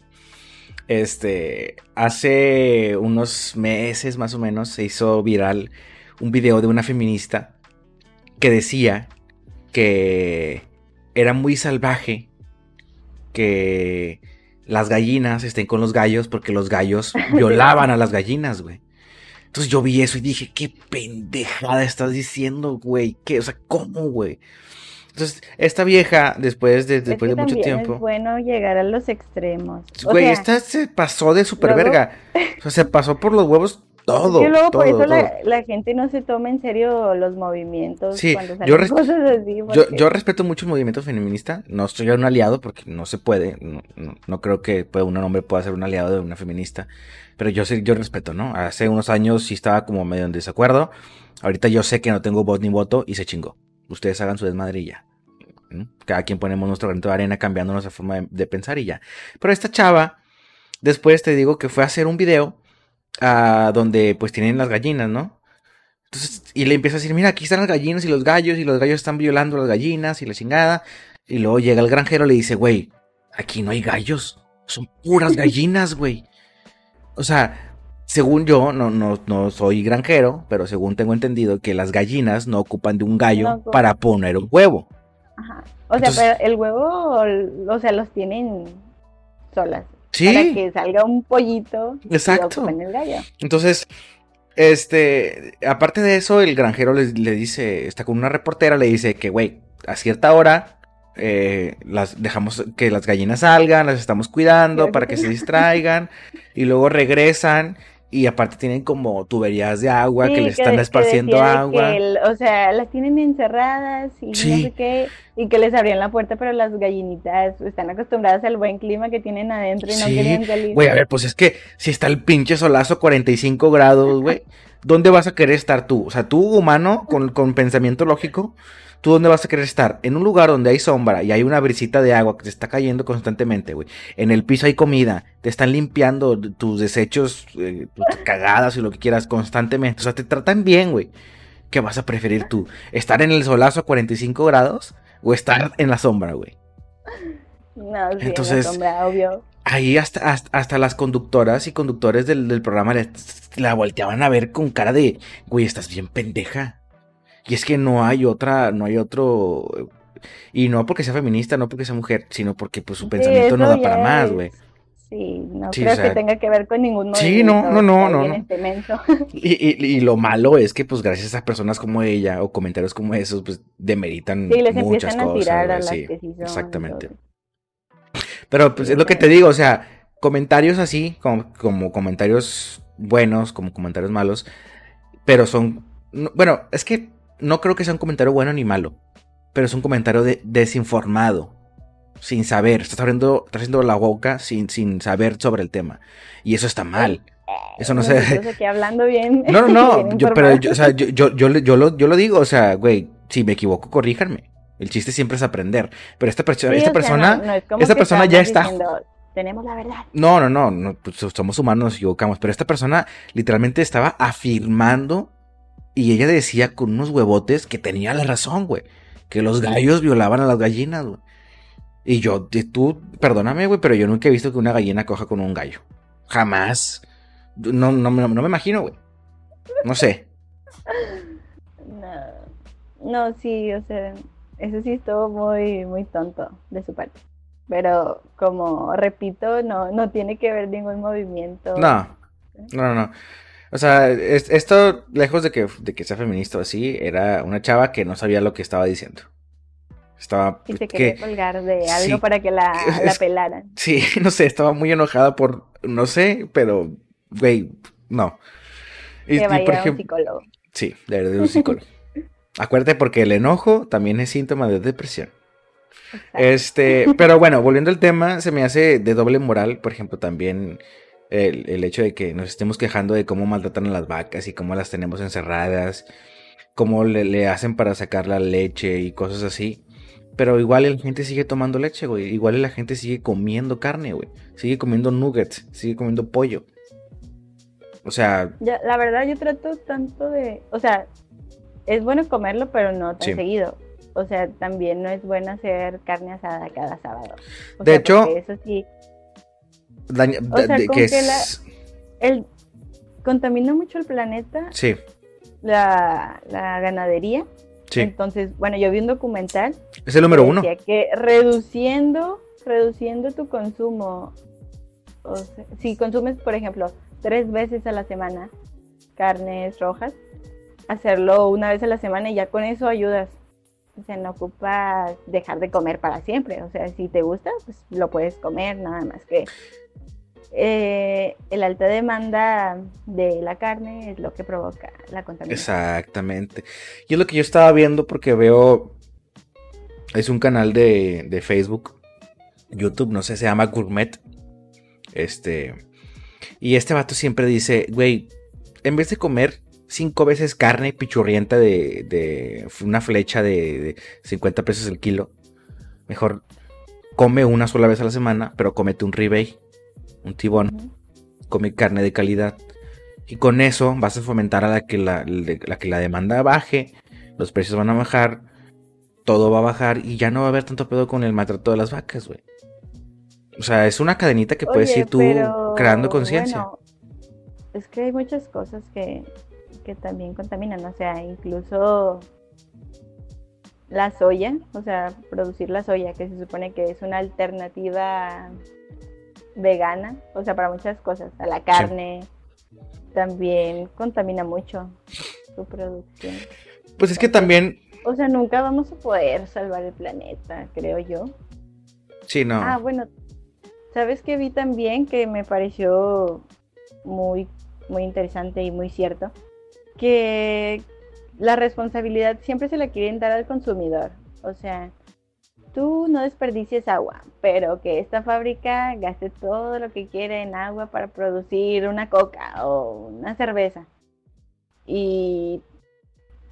Este, hace unos meses más o menos se hizo viral un video de una feminista que decía que era muy salvaje que las gallinas estén con los gallos porque los gallos violaban a las gallinas, güey. Entonces yo vi eso y dije, qué pendejada estás diciendo, güey. ¿Qué? O sea, ¿cómo, güey? Entonces, esta vieja, después de, después de mucho tiempo.
Es bueno llegar a los extremos.
Güey, esta se pasó de super verga. O sea, se pasó por los huevos todo. Y luego por eso
la, gente no se toma en serio los movimientos.
Sí, yo, yo, yo, respeto mucho el movimiento feminista. No estoy un aliado porque no se puede. No, no, creo que un hombre pueda ser un aliado de una feminista. Pero yo yo respeto, ¿no? Hace unos años sí estaba como medio en desacuerdo. Ahorita yo sé que no tengo voz ni voto y se chingó. Ustedes hagan su desmadrilla. Cada quien ponemos nuestro granito de arena cambiando nuestra forma de, pensar y ya. Pero esta chava, después te digo que fue a hacer un video a donde pues tienen las gallinas, ¿no? Entonces, y le empieza a decir, mira, aquí están las gallinas y los gallos, y los gallos están violando a las gallinas y la chingada. Y luego llega el granjero y le dice, güey, aquí no hay gallos, son puras gallinas, güey. O sea, según yo, no, no, no soy granjero, pero según tengo entendido que las gallinas no ocupan de un gallo para poner un huevo.
Ajá. O sea, pero el huevo, o sea, los tienen solas. Sí. Para que salga un pollito.
Exacto. el gallo. Entonces, este, aparte de eso, el granjero le, le dice, está con una reportera, le dice que, güey, a cierta hora eh, las dejamos que las gallinas salgan, las estamos cuidando para que se distraigan y luego regresan y aparte tienen como tuberías de agua que le están esparciendo agua.
o sea, las tienen encerradas y no sé qué, y que les abrían la puerta, pero las gallinitas están acostumbradas al buen clima que tienen adentro y no quieren salir.
Güey, a ver, pues es que si está el pinche solazo 45 grados, güey, ¿dónde vas a querer estar tú? O sea, tú humano con, con pensamiento lógico, ¿Tú dónde vas a querer estar? En un lugar donde hay sombra y hay una brisita de agua que te está cayendo constantemente, güey. En el piso hay comida, te están limpiando tus desechos, eh, tus cagadas y lo que quieras constantemente. O sea, te tratan bien, güey. ¿Qué vas a preferir tú? ¿Estar en el solazo a 45 grados o estar en la sombra, güey?
No, sí, Entonces, en la sombra, obvio.
Ahí hasta, hasta, las conductoras y conductores del, del programa la volteaban a ver con cara de, güey, estás bien pendeja. Y es que no hay otra, no hay otro. Y no porque sea feminista, no porque sea mujer, sino porque pues su pensamiento no da para más, güey.
Sí, no creo que tenga que ver con ningún.
Sí, no, no, no, no. Este y, y, lo malo es que, pues, gracias a personas como ella o comentarios como esos, pues, demeritan sí, les muchas cosas. A tirar a las sí, que sí son exactamente. Pero, pues, es lo que te digo, o sea, comentarios así, como, como comentarios buenos, como comentarios malos, pero son, bueno, es que no creo que sea un comentario bueno ni malo, pero es un comentario de, desinformado, sin saber, estás abriendo, estás haciendo la boca sin, sin saber sobre el tema. Y eso está mal. Eso no, sé.
sé que hablando bien.
No, no, no. yo, pero yo, o sea, yo, yo, yo, yo, lo, yo lo digo, o sea, güey, si me equivoco, corríjanme. El chiste siempre es aprender. Pero esta, persona, esta persona, esta persona ya está.
tenemos la verdad.
No, no, no, no pues, somos humanos, nos equivocamos. Pero esta persona literalmente estaba afirmando y ella decía con unos huevotes que tenía la razón, güey. Que los gallos violaban a las gallinas, güey. Y yo, tú, perdóname, güey, pero yo nunca he visto que una gallina coja con un gallo. Jamás. No, no, no, me imagino, güey. No sé.
No, sí, o sea, eso sí estuvo muy, muy tonto de su parte. Pero como repito, no, no tiene que ver ningún movimiento.
No, no, no. O sea, esto, lejos de que, de que sea feminista o así, era una chava que no sabía lo que estaba diciendo. Estaba.
Y se quería colgar de algo para que la, la pelaran.
Sí, no sé, estaba muy enojada por. No sé, pero. Güey, no.
Y, que vaya a un psicólogo.
Sí, de un psicólogo. Acuérdate porque el enojo también es síntoma de depresión. Este, pero bueno, volviendo al tema, se me hace de doble moral, por ejemplo, también el, hecho de que nos estemos quejando de cómo maltratan a las vacas y cómo las tenemos encerradas, cómo le, hacen para sacar la leche y cosas así. Pero igual la gente sigue tomando leche, güey. Igual la gente sigue comiendo carne, güey. Sigue comiendo nuggets, sigue comiendo pollo. O sea...
Ya, la verdad yo trato tanto de... O sea, es bueno comerlo, pero no tan seguido. O sea, también no es bueno hacer carne asada cada sábado.
de hecho,
eso sí. O sea, que, el, contamina mucho el planeta.
Sí.
La, ganadería. Sí. Entonces, bueno, yo vi un documental.
Es el número uno.
Que reduciendo, reduciendo tu consumo, si consumes, por ejemplo, tres veces a la semana carnes rojas, hacerlo una vez a la semana y ya con eso ayudas. O sea, no dejar de comer para siempre. O sea, si te gusta, pues lo puedes comer, nada más que eh, el alta demanda de la carne es lo que provoca la contaminación.
Exactamente. Y es lo que yo estaba viendo porque veo, es un canal de, de Facebook, YouTube, no sé, se llama Gourmet. Este, y este vato siempre dice, güey, en vez de comer cinco veces carne pichurrienta de, una flecha de, 50 pesos el kilo. Mejor come una sola vez a la semana, pero comete un ribeye, un tibón. Come carne de calidad. Y con eso vas a fomentar a la que la, que la demanda baje, los precios van a bajar, todo va a bajar y ya no va a haber tanto pedo con el maltrato de las vacas, güey. O sea, es una cadenita que puedes ir tú creando conciencia.
es que hay muchas cosas que, que también contaminan, o sea, incluso la soya, o sea, producir la soya, que se supone que es una alternativa vegana, o sea, para muchas cosas, a la carne, también contamina mucho su producción.
Pues es que también...
O sea, nunca vamos a poder salvar el planeta, creo yo.
Sí, no.
Ah, bueno, ¿sabes qué vi también que me pareció muy, muy interesante y muy cierto? Que la responsabilidad siempre se la quieren dar al consumidor. O sea, tú no desperdicies agua, pero que esta fábrica gaste todo lo que quiere en agua para producir una coca o una cerveza. Y,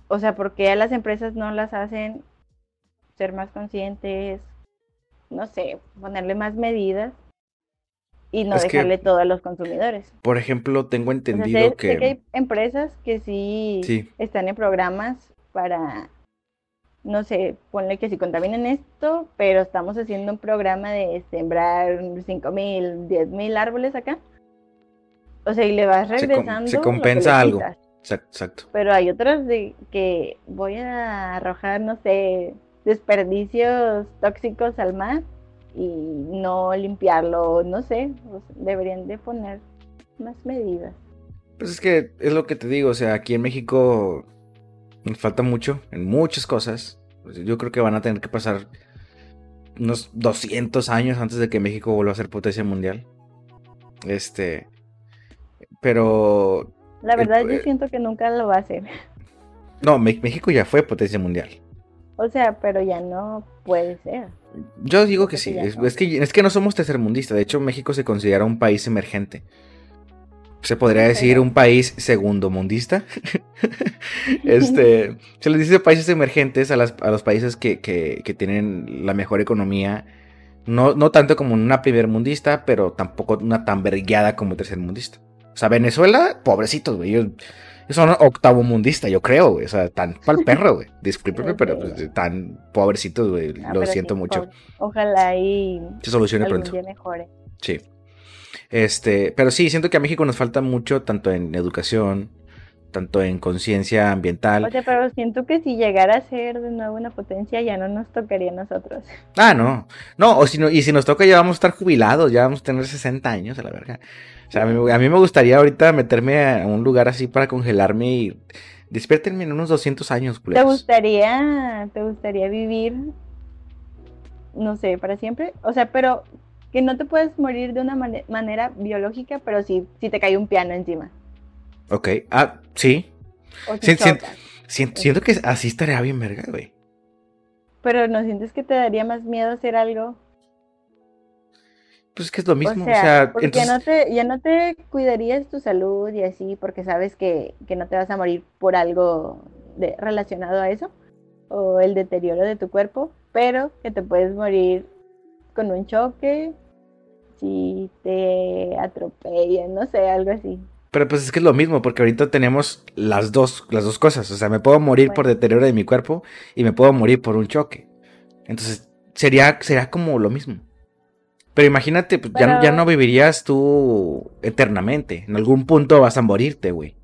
o sea, ¿por qué a las empresas no las hacen ser más conscientes? No sé, ponerle más medidas y no dejarle todo a los consumidores.
Por ejemplo, tengo entendido que...
hay empresas que sí, están en programas para, no sé, ponle que si contaminan esto, pero estamos haciendo un programa de sembrar 5 mil, 10 mil árboles acá. O sea, y le vas regresando.
Se, compensa algo. Exacto.
Pero hay otras de que voy a arrojar, no sé, desperdicios tóxicos al mar y no limpiarlo, no sé, deberían de poner más medidas.
Pues es que es lo que te digo, o sea, aquí en México nos falta mucho en muchas cosas. Pues yo creo que van a tener que pasar unos 200 años antes de que México vuelva a ser potencia mundial. Este, pero...
La verdad yo siento que nunca lo va a hacer.
No, México ya fue potencia mundial.
O sea, pero ya no puede ser.
Yo digo que sí, es, que, es que no somos tercermundistas, de hecho México se considera un país emergente. Se podría decir un país segundo mundista. este, se les dice países emergentes a, los países que, tienen la mejor economía. No, no tanto como una primer mundista, pero tampoco una tan vergueada como tercer mundista. O sea, Venezuela, pobrecitos, güey son octavo mundista, yo creo, güey. O sea, tan pa'l perro, güey. Discúlpeme, pero pues, tan pobrecitos, güey. Ah, Lo siento mucho.
Ojalá y
se solucione pronto. Sí. Este, pero sí, siento que a México nos falta mucho, tanto en educación, tanto en conciencia ambiental.
Oye, pero siento que si llegara a ser de nuevo una potencia, ya no nos tocaría a nosotros.
Ah, no. No, o si no, y si nos toca, ya vamos a estar jubilados, ya vamos a tener 60 años, a la verga. O sea, a mí, me gustaría ahorita meterme a un lugar así para congelarme y despiértenme en unos 200 años.
¿Te gustaría, ¿Te gustaría vivir no sé, para siempre. O sea, pero que no te puedes morir de una manera biológica, pero sí, si te cae un piano encima.
Ok, ah, sí. siento que así estaría bien verga, güey.
Pero ¿no sientes que te daría más miedo hacer algo?
Pues es que es lo mismo, o sea,
porque ya, no te, ya no te cuidarías tu salud y así, porque sabes que, que no te vas a morir por algo de, relacionado a eso, o el deterioro de tu cuerpo, pero que te puedes morir con un choque, si te atropellan, no sé, algo así.
Pero pues es que es lo mismo, porque ahorita tenemos las dos, las dos cosas. O sea, me puedo morir por deterioro de mi cuerpo y me puedo morir por un choque. Entonces, sería, sería como lo mismo. Pero imagínate, pues, ya, ya, no vivirías tú eternamente. En algún punto vas a morirte, güey.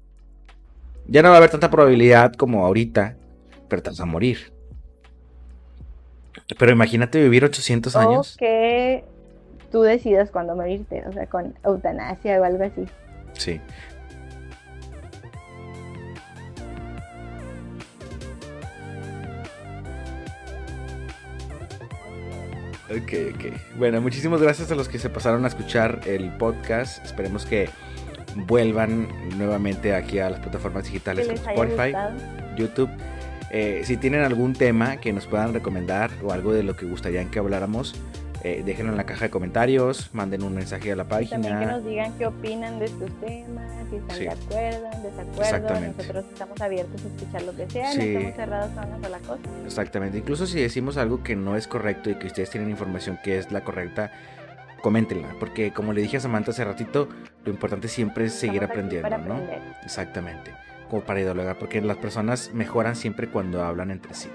Ya no va a haber tanta probabilidad como ahorita, pero te vas a morir. Pero imagínate vivir 800 años.
O que tú decidas cuándo morirte, o sea, con eutanasia o algo así.
Sí. Ok, ok. Bueno, muchísimas gracias a los que se pasaron a escuchar el podcast. Esperemos que vuelvan nuevamente aquí a las plataformas digitales como Spotify, YouTube. Eh, si tienen algún tema que nos puedan recomendar o algo de lo que gustarían que habláramos, eh, déjenlo en la caja de comentarios, manden un mensaje a la página.
También que nos digan qué opinan de estos temas, si están de acuerdo, en desacuerdo. Nosotros estamos abiertos a escuchar lo que sea, no estamos cerrados a una sola cosa.
Exactamente. Incluso si decimos algo que no es correcto y que ustedes tienen información que es la correcta, coméntenla. Porque como le dije a Samantha hace ratito, lo importante siempre es seguir aprendiendo, ¿no? Exactamente. Como para ideologar, porque las personas mejoran siempre cuando hablan entre sí.